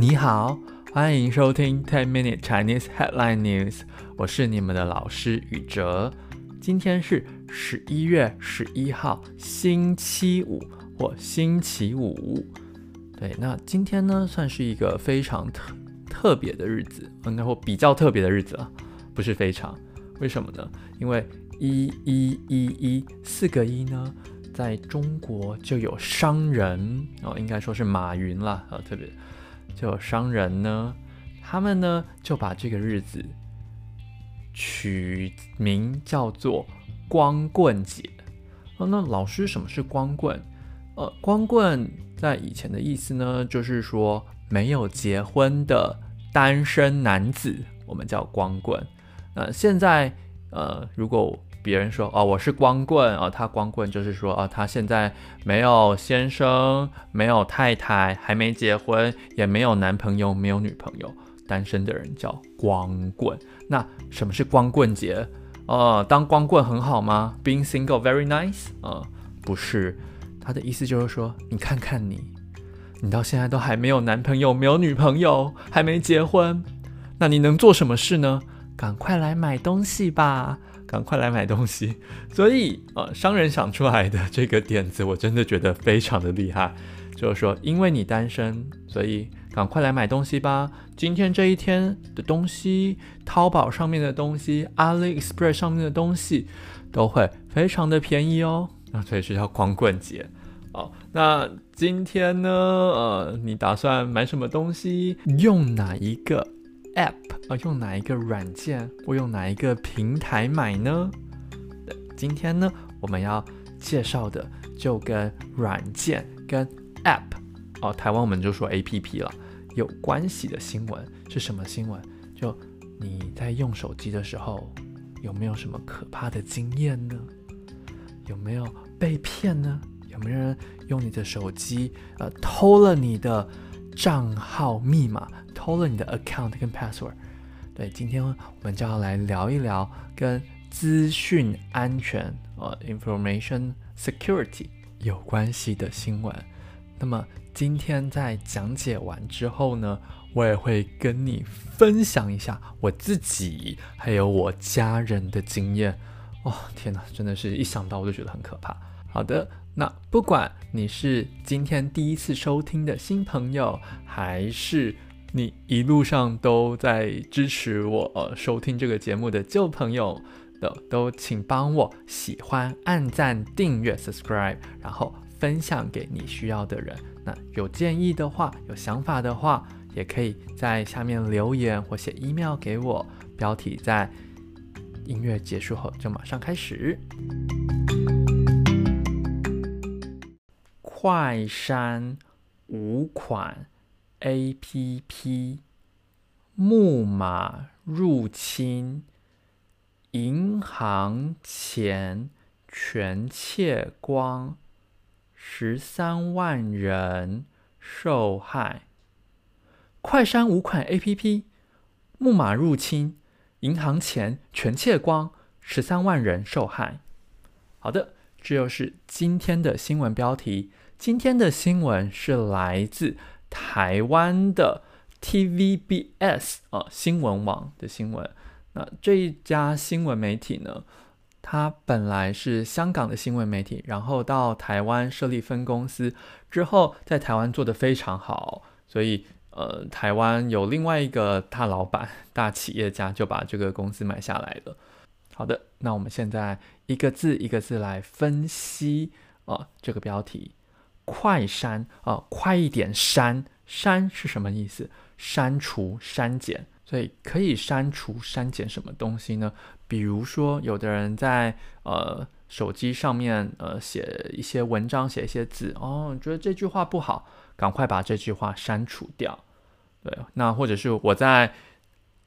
你好，欢迎收听 Ten Minute Chinese Headline News，我是你们的老师宇哲。今天是十一月十一号，星期五或星期五。对，那今天呢，算是一个非常特特别的日子，应该或比较特别的日子啊，不是非常。为什么呢？因为一一一一四个一呢，在中国就有商人哦，应该说是马云了啊，特别就有商人呢，他们呢就把这个日子取名叫做光棍节。哦，那老师，什么是光棍？呃，光棍在以前的意思呢，就是说没有结婚的单身男子，我们叫光棍。呃，现在呃，如果别人说哦，我是光棍哦，他光棍就是说哦，他现在没有先生，没有太太，还没结婚，也没有男朋友，没有女朋友，单身的人叫光棍。那什么是光棍节？呃，当光棍很好吗？Being single very nice？呃，不是，他的意思就是说，你看看你，你到现在都还没有男朋友，没有女朋友，还没结婚，那你能做什么事呢？赶快来买东西吧！赶快来买东西，所以呃，商人想出来的这个点子，我真的觉得非常的厉害。就是说，因为你单身，所以赶快来买东西吧。今天这一天的东西，淘宝上面的东西，AliExpress 上面的东西，都会非常的便宜哦。那所以是叫光棍节。好，那今天呢，呃，你打算买什么东西？用哪一个？App 啊，用哪一个软件或用哪一个平台买呢？今天呢，我们要介绍的就跟软件跟 App 哦，台湾我们就说 APP 了，有关系的新闻是什么新闻？就你在用手机的时候，有没有什么可怕的经验呢？有没有被骗呢？有没有人用你的手机呃偷了你的账号密码？偷了你的 account 跟 password，对，今天我们就要来聊一聊跟资讯安全呃 information security 有关系的新闻。那么今天在讲解完之后呢，我也会跟你分享一下我自己还有我家人的经验。哦，天哪，真的是一想到我就觉得很可怕。好的，那不管你是今天第一次收听的新朋友，还是你一路上都在支持我，呃，收听这个节目的旧朋友的都，请帮我喜欢、按赞、订阅、subscribe，然后分享给你需要的人。那有建议的话，有想法的话，也可以在下面留言或写 email 给我。标题在音乐结束后就马上开始。快删五款。APP 木马入侵，银行钱全窃光，十三万人受害。快删五款 APP，木马入侵，银行钱全窃光，十三万人受害。好的，这就是今天的新闻标题。今天的新闻是来自。台湾的 TVBS 啊，新闻网的新闻。那这一家新闻媒体呢，它本来是香港的新闻媒体，然后到台湾设立分公司之后，在台湾做得非常好，所以呃，台湾有另外一个大老板、大企业家就把这个公司买下来了。好的，那我们现在一个字一个字来分析啊，这个标题。快删啊，快一点删！删是什么意思？删除、删减，所以可以删除、删减什么东西呢？比如说，有的人在呃手机上面呃写一些文章，写一些字，哦，觉得这句话不好，赶快把这句话删除掉。对，那或者是我在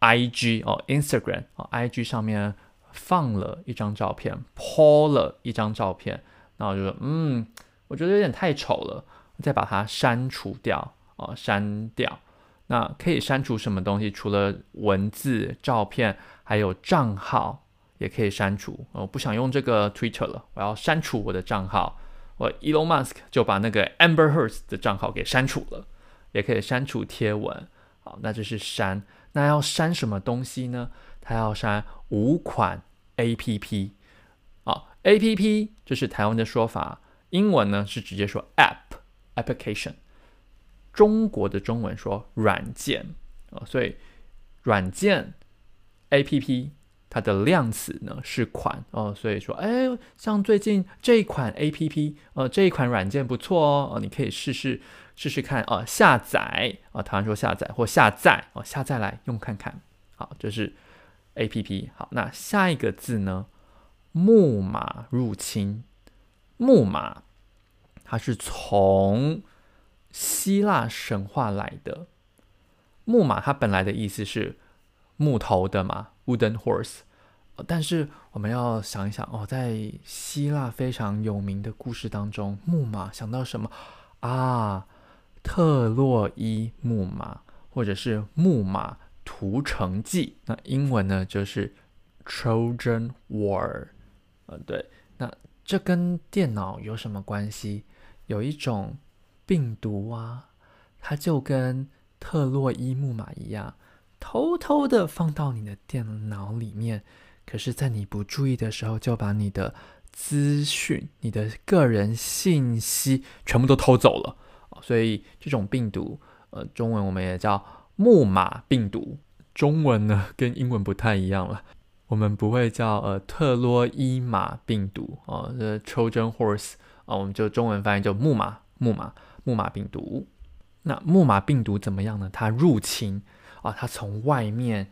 IG 哦，Instagram 哦，IG 上面放了一张照片，po 了一张照片，那我就说，嗯。我觉得有点太丑了，再把它删除掉啊、哦，删掉。那可以删除什么东西？除了文字、照片，还有账号也可以删除。我不想用这个 Twitter 了，我要删除我的账号。我 Elon Musk 就把那个 Amber Heard 的账号给删除了。也可以删除贴文。好，那就是删。那要删什么东西呢？它要删五款 APP。啊，APP 这是台湾的说法，英文呢是直接说 App Application，中国的中文说软件啊，所以软件 APP。它的量词呢是款哦，所以说，哎，像最近这一款 APP，呃，这一款软件不错哦，哦，你可以试试试试看哦，下载啊，台湾说下载或下载哦，下载来用看看。好，这是 APP。好，那下一个字呢？木马入侵。木马，它是从希腊神话来的。木马它本来的意思是木头的嘛。Wooden horse，但是我们要想一想哦，在希腊非常有名的故事当中，木马想到什么啊？特洛伊木马，或者是木马屠城记。那英文呢就是 Trojan War。呃，对，那这跟电脑有什么关系？有一种病毒啊，它就跟特洛伊木马一样。偷偷的放到你的电脑里面，可是，在你不注意的时候，就把你的资讯、你的个人信息全部都偷走了。所以，这种病毒，呃，中文我们也叫木马病毒。中文呢，跟英文不太一样了，我们不会叫呃特洛伊马病毒啊，呃，Trojan horse 啊，我们就中文翻译就木马、木马、木马病毒。那木马病毒怎么样呢？它入侵。啊，它从外面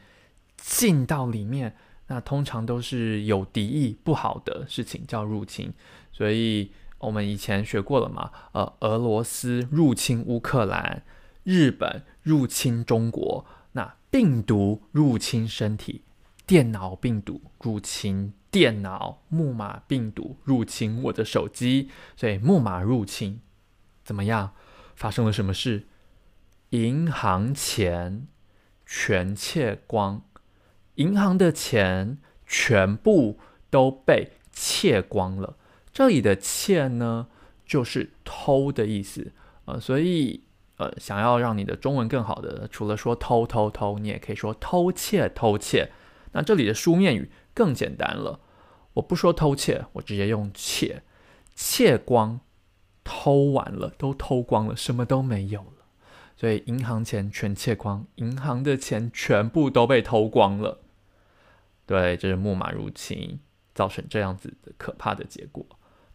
进到里面，那通常都是有敌意、不好的事情叫入侵。所以我们以前学过了嘛，呃，俄罗斯入侵乌克兰，日本入侵中国，那病毒入侵身体，电脑病毒入侵电脑，木马病毒入侵我的手机，所以木马入侵怎么样？发生了什么事？银行钱。全窃光，银行的钱全部都被窃光了。这里的“窃”呢，就是偷的意思。呃，所以呃，想要让你的中文更好的，除了说偷偷偷，你也可以说偷窃偷窃。那这里的书面语更简单了，我不说偷窃，我直接用窃，窃光，偷完了，都偷光了，什么都没有了。所以银行钱全窃光，银行的钱全部都被偷光了。对，这是木马入侵造成这样子的可怕的结果。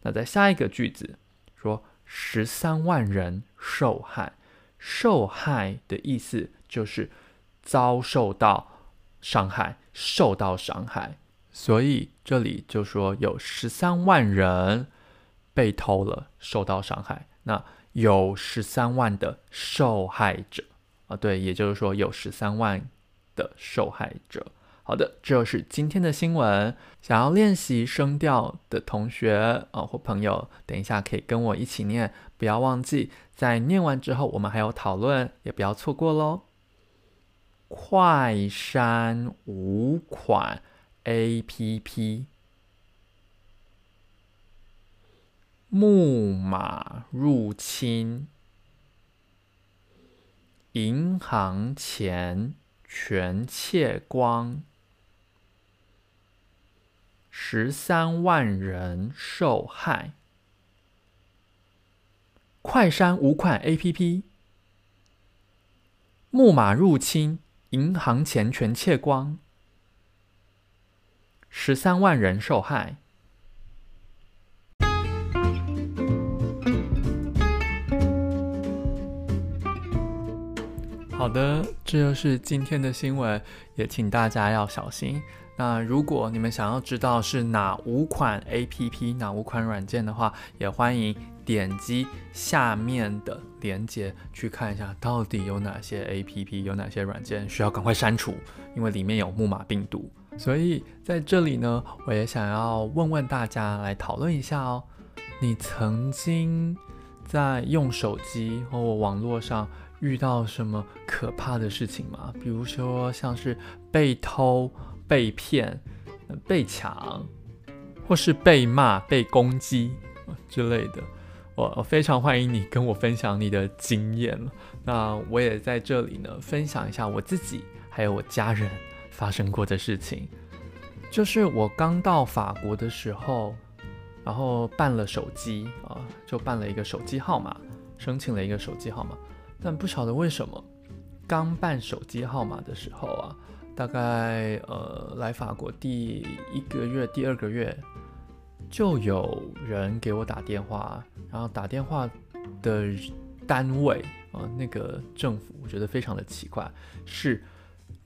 那在下一个句子说十三万人受害，受害的意思就是遭受到伤害，受到伤害。所以这里就说有十三万人被偷了，受到伤害。那有十三万的受害者啊，对，也就是说有十三万的受害者。好的，这是今天的新闻。想要练习声调的同学啊或朋友，等一下可以跟我一起念，不要忘记在念完之后我们还有讨论，也不要错过喽。快删五款 APP。木马入侵，银行钱全窃光，十三万人受害。快删五款 APP，木马入侵，银行钱全窃光，十三万人受害。好的，这就是今天的新闻，也请大家要小心。那如果你们想要知道是哪五款 APP、哪五款软件的话，也欢迎点击下面的链接去看一下，到底有哪些 APP、有哪些软件需要赶快删除，因为里面有木马病毒。所以在这里呢，我也想要问问大家来讨论一下哦，你曾经在用手机或网络上，遇到什么可怕的事情吗？比如说像是被偷、被骗、被抢，或是被骂、被攻击之类的。我非常欢迎你跟我分享你的经验。那我也在这里呢，分享一下我自己还有我家人发生过的事情。就是我刚到法国的时候，然后办了手机啊，就办了一个手机号码，申请了一个手机号码，但不晓得为什么，刚办手机号码的时候啊。大概呃，来法国第一个月、第二个月，就有人给我打电话，然后打电话的单位啊、呃，那个政府我觉得非常的奇怪，是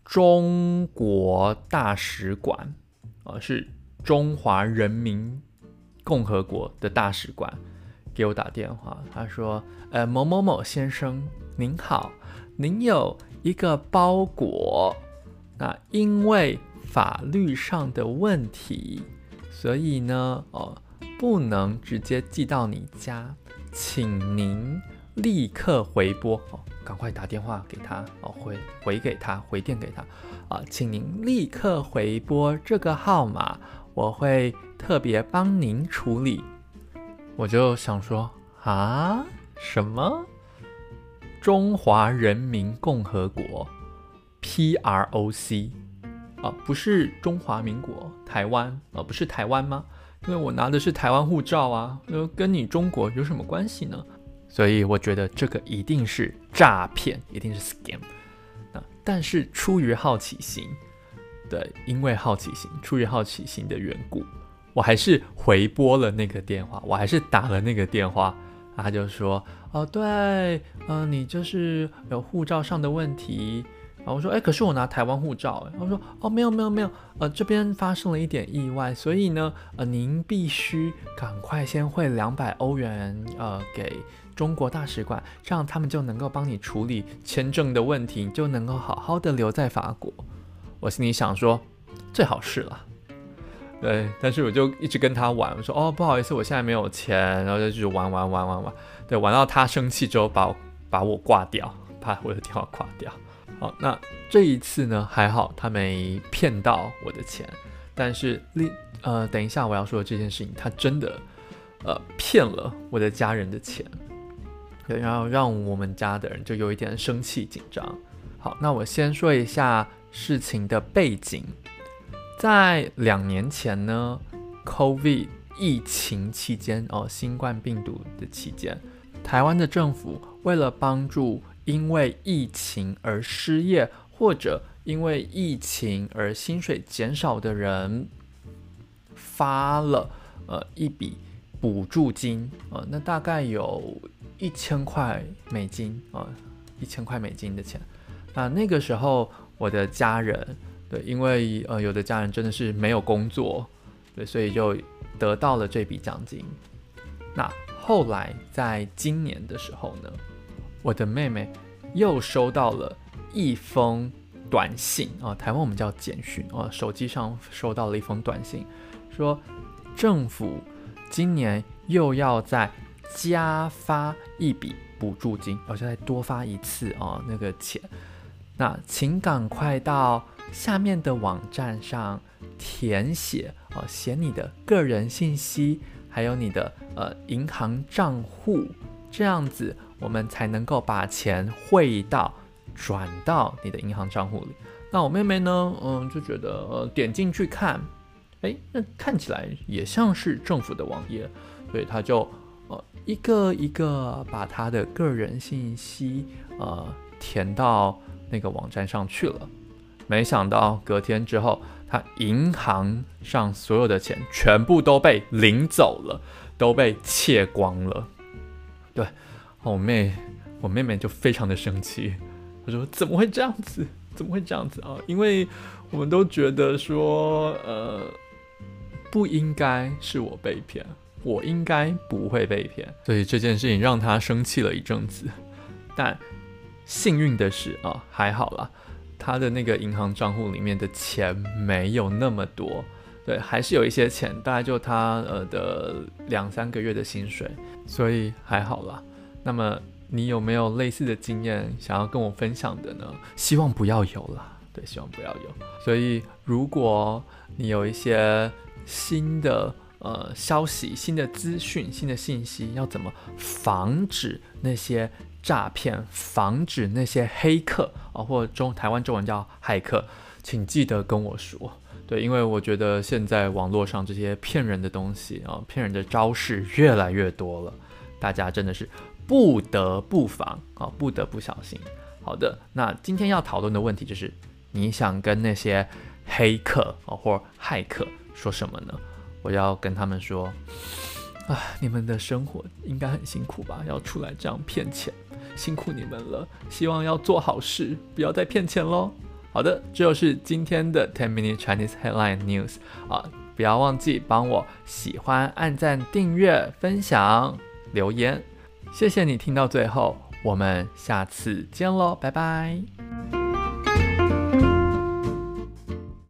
中国大使馆啊、呃，是中华人民共和国的大使馆给我打电话，他说：“呃，某某某先生您好，您有一个包裹。”那因为法律上的问题，所以呢，哦，不能直接寄到你家，请您立刻回拨哦，赶快打电话给他哦，回回给他，回电给他啊，请您立刻回拨这个号码，我会特别帮您处理。我就想说啊，什么？中华人民共和国？P R O C 不是中华民国台湾啊，不是台湾吗？因为我拿的是台湾护照啊，那跟你中国有什么关系呢？所以我觉得这个一定是诈骗，一定是 scam。那但是出于好奇心，对，因为好奇心，出于好奇心的缘故，我还是回拨了那个电话，我还是打了那个电话，他就说，哦，对，嗯、呃，你就是有护照上的问题。然后我说，哎，可是我拿台湾护照，哎，他说，哦，没有没有没有，呃，这边发生了一点意外，所以呢，呃，您必须赶快先汇两百欧元，呃，给中国大使馆，这样他们就能够帮你处理签证的问题，你就能够好好的留在法国。我心里想说，最好是了，对，但是我就一直跟他玩，我说，哦，不好意思，我现在没有钱，然后就继续玩玩玩玩玩，对，玩到他生气之后把我把我挂掉，把我的电话挂掉。好，那这一次呢，还好他没骗到我的钱，但是另呃，等一下我要说的这件事情，他真的呃骗了我的家人的钱，然后让我们家的人就有一点生气紧张。好，那我先说一下事情的背景，在两年前呢，COVID 疫情期间哦，新冠病毒的期间，台湾的政府为了帮助。因为疫情而失业，或者因为疫情而薪水减少的人，发了呃一笔补助金，呃，那大概有一千块美金，呃，一千块美金的钱。那那个时候，我的家人，对，因为呃有的家人真的是没有工作，对，所以就得到了这笔奖金。那后来在今年的时候呢，我的妹妹又收到了一封短信啊，台湾我们叫简讯啊，手机上收到了一封短信，说政府今年又要再加发一笔补助金，而且再多发一次啊那个钱，那请赶快到下面的网站上填写啊，写你的个人信息，还有你的呃银行账户，这样子。我们才能够把钱汇到、转到你的银行账户里。那我妹妹呢？嗯，就觉得呃，点进去看，诶，那看起来也像是政府的网页，所以她就呃一个一个把她的个人信息呃填到那个网站上去了。没想到隔天之后，她银行上所有的钱全部都被领走了，都被窃光了。对。我妹，我妹妹就非常的生气，她说：“怎么会这样子？怎么会这样子啊？因为我们都觉得说，呃，不应该是我被骗，我应该不会被骗，所以这件事情让她生气了一阵子。但幸运的是啊，还好啦，她的那个银行账户里面的钱没有那么多，对，还是有一些钱，大概就她呃的两三个月的薪水，所以还好啦。”那么你有没有类似的经验想要跟我分享的呢？希望不要有啦，对，希望不要有。所以如果你有一些新的呃消息、新的资讯、新的信息，要怎么防止那些诈骗，防止那些黑客啊，或者中台湾中文叫骇客，请记得跟我说。对，因为我觉得现在网络上这些骗人的东西啊，骗人的招式越来越多了，大家真的是不得不防啊，不得不小心。好的，那今天要讨论的问题就是，你想跟那些黑客啊或骇客说什么呢？我要跟他们说，啊，你们的生活应该很辛苦吧？要出来这样骗钱，辛苦你们了。希望要做好事，不要再骗钱喽。好的，这就是今天的 Ten Minute Chinese Headline News 啊！不要忘记帮我喜欢、按赞、订阅、分享、留言，谢谢你听到最后，我们下次见喽，拜拜。